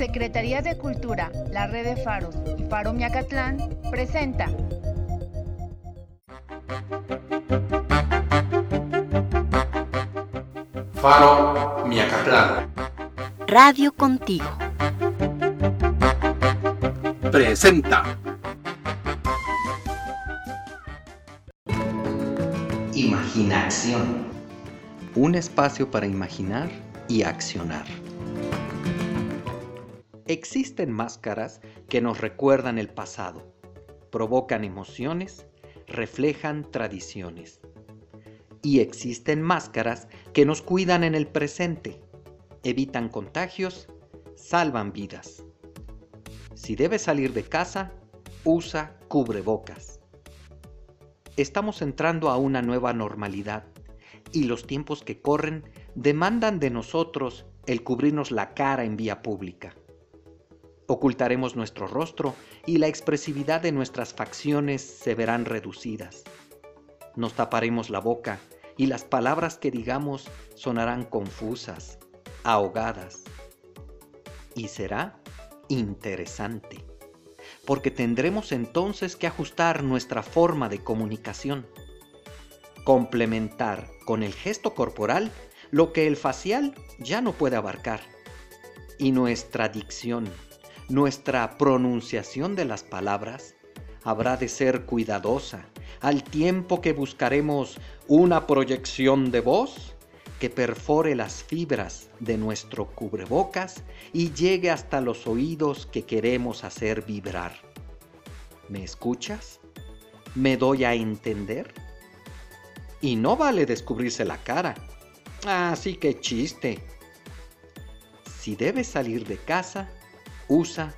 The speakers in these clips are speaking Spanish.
Secretaría de Cultura, la Red de Faros y Faro Miacatlán presenta Faro Miacatlán. Radio contigo. Presenta. Imaginación. Un espacio para imaginar y accionar. Existen máscaras que nos recuerdan el pasado, provocan emociones, reflejan tradiciones. Y existen máscaras que nos cuidan en el presente, evitan contagios, salvan vidas. Si debes salir de casa, usa cubrebocas. Estamos entrando a una nueva normalidad y los tiempos que corren demandan de nosotros el cubrirnos la cara en vía pública. Ocultaremos nuestro rostro y la expresividad de nuestras facciones se verán reducidas. Nos taparemos la boca y las palabras que digamos sonarán confusas, ahogadas. Y será interesante, porque tendremos entonces que ajustar nuestra forma de comunicación, complementar con el gesto corporal lo que el facial ya no puede abarcar, y nuestra dicción nuestra pronunciación de las palabras habrá de ser cuidadosa, al tiempo que buscaremos una proyección de voz que perfore las fibras de nuestro cubrebocas y llegue hasta los oídos que queremos hacer vibrar. ¿Me escuchas? ¿Me doy a entender? Y no vale descubrirse la cara. Así que chiste. Si debes salir de casa, usa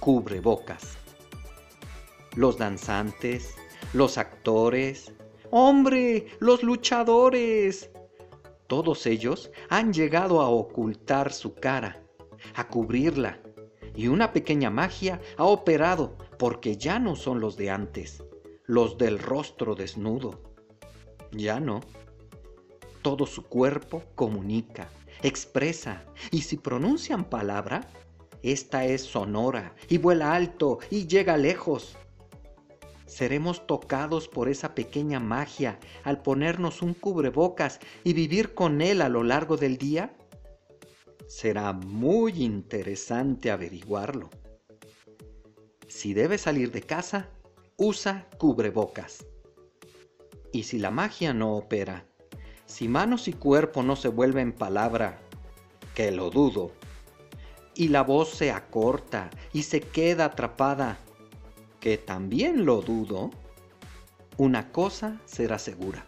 cubrebocas. Los danzantes, los actores, hombre, los luchadores. Todos ellos han llegado a ocultar su cara, a cubrirla, y una pequeña magia ha operado porque ya no son los de antes, los del rostro desnudo. Ya no. Todo su cuerpo comunica, expresa, y si pronuncian palabra, esta es sonora y vuela alto y llega lejos. ¿Seremos tocados por esa pequeña magia al ponernos un cubrebocas y vivir con él a lo largo del día? Será muy interesante averiguarlo. Si debes salir de casa, usa cubrebocas. Y si la magia no opera, si manos y cuerpo no se vuelven palabra, que lo dudo, y la voz se acorta y se queda atrapada, que también lo dudo, una cosa será segura.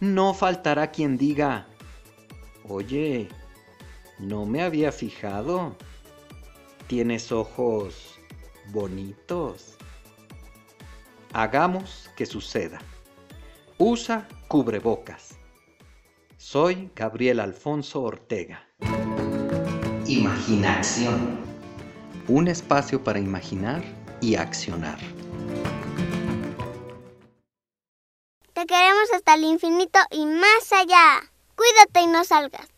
No faltará quien diga, oye, no me había fijado, tienes ojos bonitos. Hagamos que suceda. Usa cubrebocas. Soy Gabriel Alfonso Ortega. Imaginación. Un espacio para imaginar y accionar. Te queremos hasta el infinito y más allá. Cuídate y no salgas.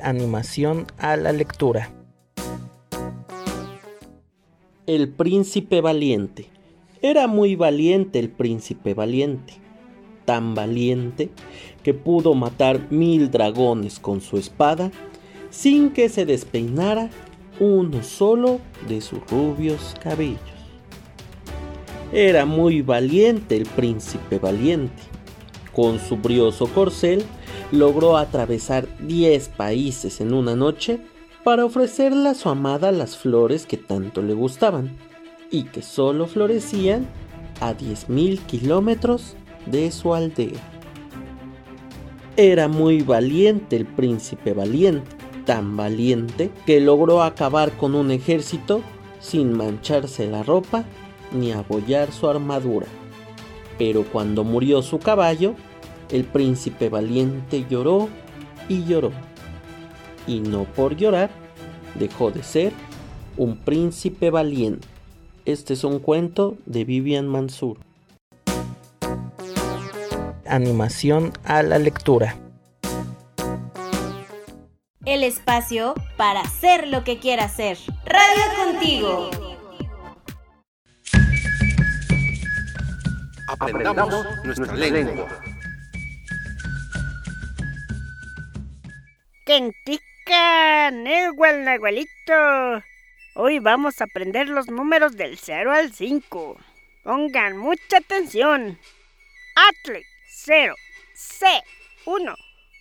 Animación a la lectura. El príncipe valiente. Era muy valiente el príncipe valiente. Tan valiente que pudo matar mil dragones con su espada sin que se despeinara uno solo de sus rubios cabellos. Era muy valiente el príncipe valiente. Con su brioso corcel logró atravesar diez países en una noche para ofrecerle a su amada las flores que tanto le gustaban y que solo florecían a diez mil kilómetros de su aldea. Era muy valiente el príncipe valiente, tan valiente que logró acabar con un ejército sin mancharse la ropa ni abollar su armadura. Pero cuando murió su caballo, el príncipe valiente lloró y lloró. Y no por llorar, dejó de ser un príncipe valiente. Este es un cuento de Vivian Mansur animación a la lectura. el espacio para hacer lo que quiera hacer. Radio contigo. Aprendamos nuestra lengua. Kentica, Nehual, Nahuelito. Hoy vamos a aprender los números del 0 al 5. Pongan mucha atención. Atle, 0. C, 1.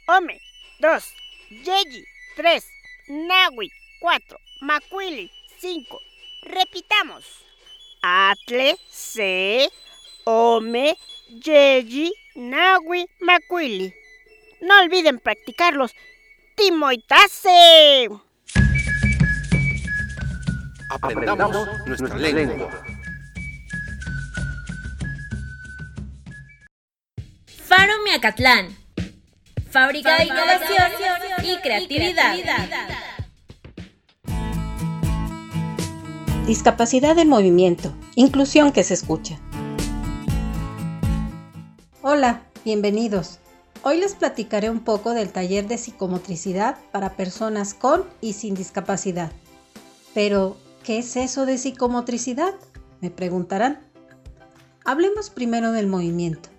Ome, 2. Yeji, 3. Nahui, 4. Macuili, 5. Repitamos. Atle, C, Ome, Yeji, Nahui, Macuili. No olviden practicarlos. ¡Timoitase! Aprendamos nuestra lengua. Faro Miacatlán. Fábrica de innovación y creatividad. Discapacidad en movimiento. Inclusión que se escucha. Hola, bienvenidos. Hoy les platicaré un poco del taller de psicomotricidad para personas con y sin discapacidad. Pero, ¿qué es eso de psicomotricidad? Me preguntarán. Hablemos primero del movimiento.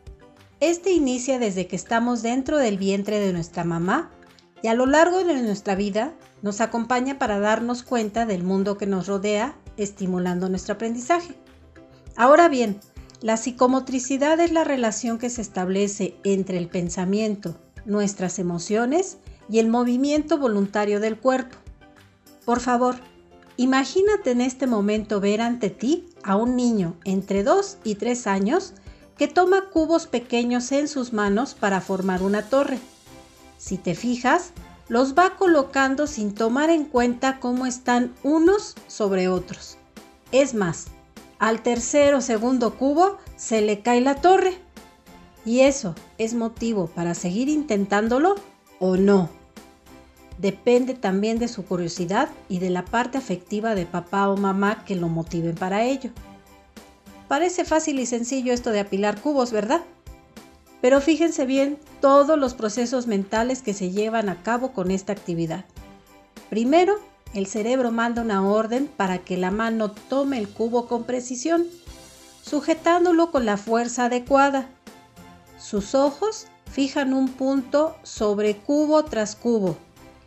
Este inicia desde que estamos dentro del vientre de nuestra mamá y a lo largo de nuestra vida nos acompaña para darnos cuenta del mundo que nos rodea, estimulando nuestro aprendizaje. Ahora bien, la psicomotricidad es la relación que se establece entre el pensamiento, nuestras emociones y el movimiento voluntario del cuerpo. Por favor, imagínate en este momento ver ante ti a un niño entre 2 y 3 años que toma cubos pequeños en sus manos para formar una torre. Si te fijas, los va colocando sin tomar en cuenta cómo están unos sobre otros. Es más, al tercer o segundo cubo se le cae la torre. ¿Y eso es motivo para seguir intentándolo o no? Depende también de su curiosidad y de la parte afectiva de papá o mamá que lo motiven para ello. Parece fácil y sencillo esto de apilar cubos, ¿verdad? Pero fíjense bien todos los procesos mentales que se llevan a cabo con esta actividad. Primero, el cerebro manda una orden para que la mano tome el cubo con precisión, sujetándolo con la fuerza adecuada. Sus ojos fijan un punto sobre cubo tras cubo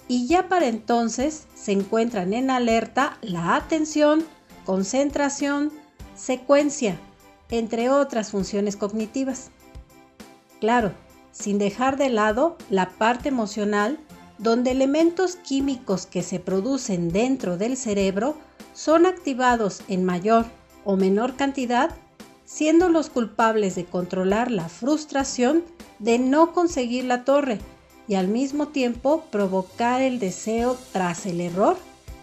y ya para entonces se encuentran en alerta la atención, concentración, secuencia, entre otras funciones cognitivas. Claro, sin dejar de lado la parte emocional, donde elementos químicos que se producen dentro del cerebro son activados en mayor o menor cantidad, siendo los culpables de controlar la frustración de no conseguir la torre y al mismo tiempo provocar el deseo tras el error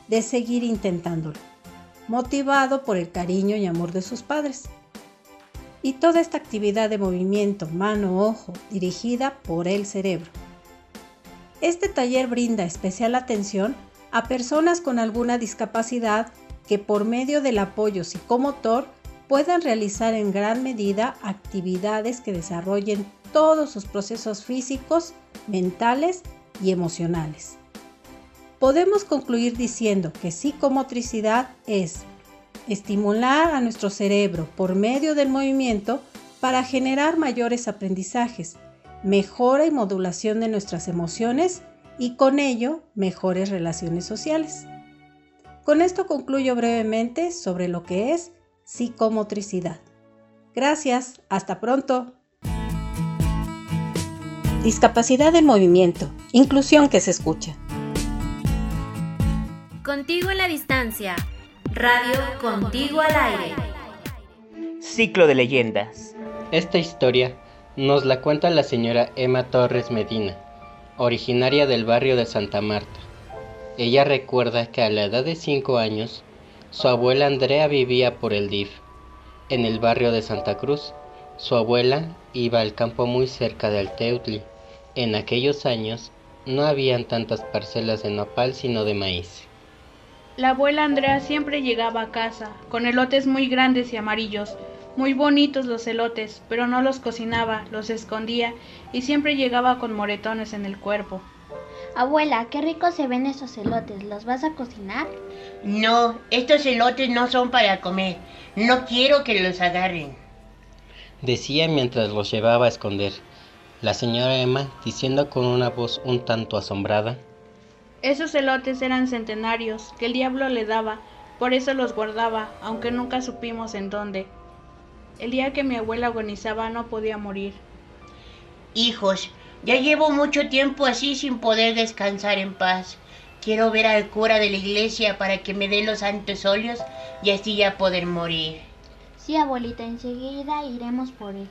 de seguir intentándolo motivado por el cariño y amor de sus padres. Y toda esta actividad de movimiento mano-ojo dirigida por el cerebro. Este taller brinda especial atención a personas con alguna discapacidad que por medio del apoyo psicomotor puedan realizar en gran medida actividades que desarrollen todos sus procesos físicos, mentales y emocionales podemos concluir diciendo que psicomotricidad es estimular a nuestro cerebro por medio del movimiento para generar mayores aprendizajes, mejora y modulación de nuestras emociones y con ello mejores relaciones sociales. Con esto concluyo brevemente sobre lo que es psicomotricidad. Gracias, hasta pronto. Discapacidad en movimiento, inclusión que se escucha. Contigo en la distancia. Radio Contigo al aire. Ciclo de leyendas. Esta historia nos la cuenta la señora Emma Torres Medina, originaria del barrio de Santa Marta. Ella recuerda que a la edad de 5 años, su abuela Andrea vivía por el DIF, en el barrio de Santa Cruz. Su abuela iba al campo muy cerca del Teutli. En aquellos años no habían tantas parcelas de nopal sino de maíz. La abuela Andrea siempre llegaba a casa, con elotes muy grandes y amarillos, muy bonitos los elotes, pero no los cocinaba, los escondía y siempre llegaba con moretones en el cuerpo. Abuela, qué rico se ven esos elotes. ¿Los vas a cocinar? No, estos elotes no son para comer. No quiero que los agarren. Decía mientras los llevaba a esconder. La señora Emma, diciendo con una voz un tanto asombrada. Esos elotes eran centenarios que el diablo le daba, por eso los guardaba, aunque nunca supimos en dónde. El día que mi abuela agonizaba no podía morir. Hijos, ya llevo mucho tiempo así sin poder descansar en paz. Quiero ver al cura de la iglesia para que me dé los santos óleos y así ya poder morir. Sí, abuelita, enseguida iremos por él.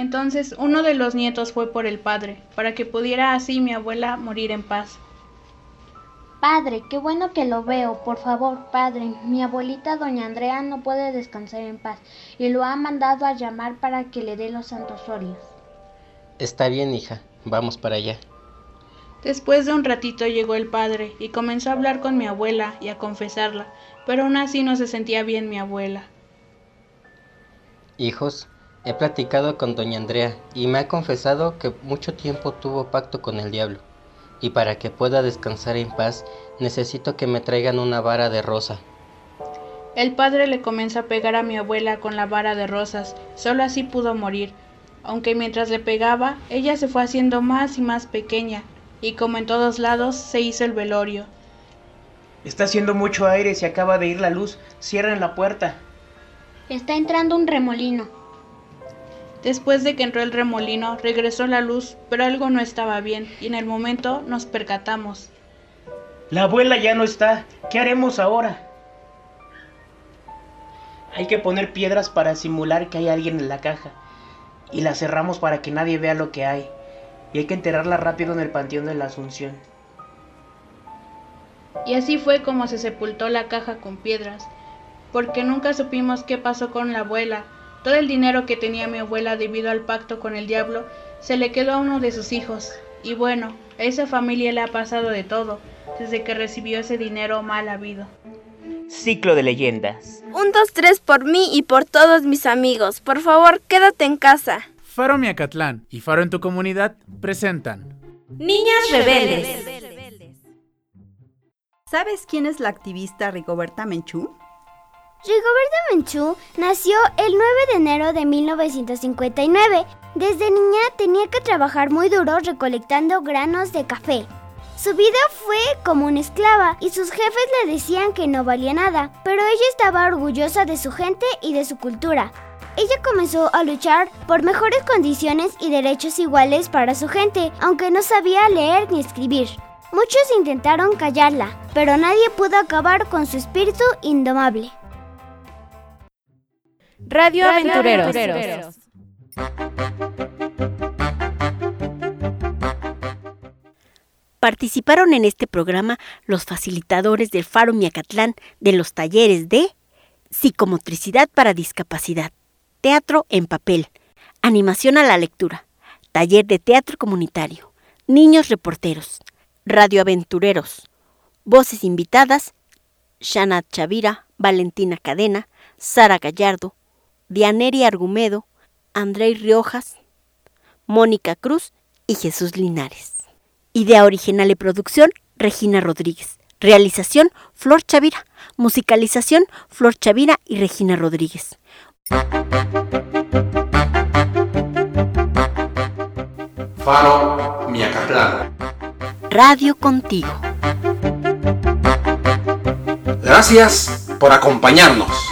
Entonces uno de los nietos fue por el padre, para que pudiera así mi abuela morir en paz. Padre, qué bueno que lo veo. Por favor, padre, mi abuelita doña Andrea no puede descansar en paz y lo ha mandado a llamar para que le dé los santos óleos. Está bien, hija, vamos para allá. Después de un ratito llegó el padre y comenzó a hablar con mi abuela y a confesarla, pero aún así no se sentía bien mi abuela. Hijos, he platicado con doña Andrea y me ha confesado que mucho tiempo tuvo pacto con el diablo, y para que pueda descansar en paz necesito que me traigan una vara de rosa. El padre le comenzó a pegar a mi abuela con la vara de rosas, solo así pudo morir, aunque mientras le pegaba, ella se fue haciendo más y más pequeña, y como en todos lados, se hizo el velorio. Está haciendo mucho aire, se acaba de ir la luz, cierren la puerta. Está entrando un remolino. Después de que entró el remolino, regresó la luz, pero algo no estaba bien, y en el momento nos percatamos. La abuela ya no está. ¿Qué haremos ahora? Hay que poner piedras para simular que hay alguien en la caja y la cerramos para que nadie vea lo que hay. Y hay que enterrarla rápido en el Panteón de la Asunción. Y así fue como se sepultó la caja con piedras, porque nunca supimos qué pasó con la abuela. Todo el dinero que tenía mi abuela debido al pacto con el diablo se le quedó a uno de sus hijos. Y bueno, a esa familia le ha pasado de todo, desde que recibió ese dinero mal habido. Ciclo de leyendas. Un, dos, tres por mí y por todos mis amigos. Por favor, quédate en casa. Faro Miacatlán y Faro en tu comunidad presentan Niñas Rebeldes. ¿Sabes quién es la activista Rigoberta Menchú? Rigoberta Menchú nació el 9 de enero de 1959. Desde niña tenía que trabajar muy duro recolectando granos de café. Su vida fue como una esclava y sus jefes le decían que no valía nada, pero ella estaba orgullosa de su gente y de su cultura. Ella comenzó a luchar por mejores condiciones y derechos iguales para su gente, aunque no sabía leer ni escribir. Muchos intentaron callarla, pero nadie pudo acabar con su espíritu indomable. Radio, Aventureros. Participaron en este programa los facilitadores del Faro Miacatlán de los talleres de Psicomotricidad para Discapacidad, Teatro en Papel, Animación a la Lectura, Taller de Teatro Comunitario, Niños Reporteros, Radioaventureros, Voces invitadas, Shanat Chavira, Valentina Cadena, Sara Gallardo, Dianeri Argumedo, Andrei Riojas, Mónica Cruz y Jesús Linares. Idea original y producción, Regina Rodríguez. Realización, Flor Chavira. Musicalización, Flor Chavira y Regina Rodríguez. Faro Miacatlán. Radio contigo. Gracias por acompañarnos.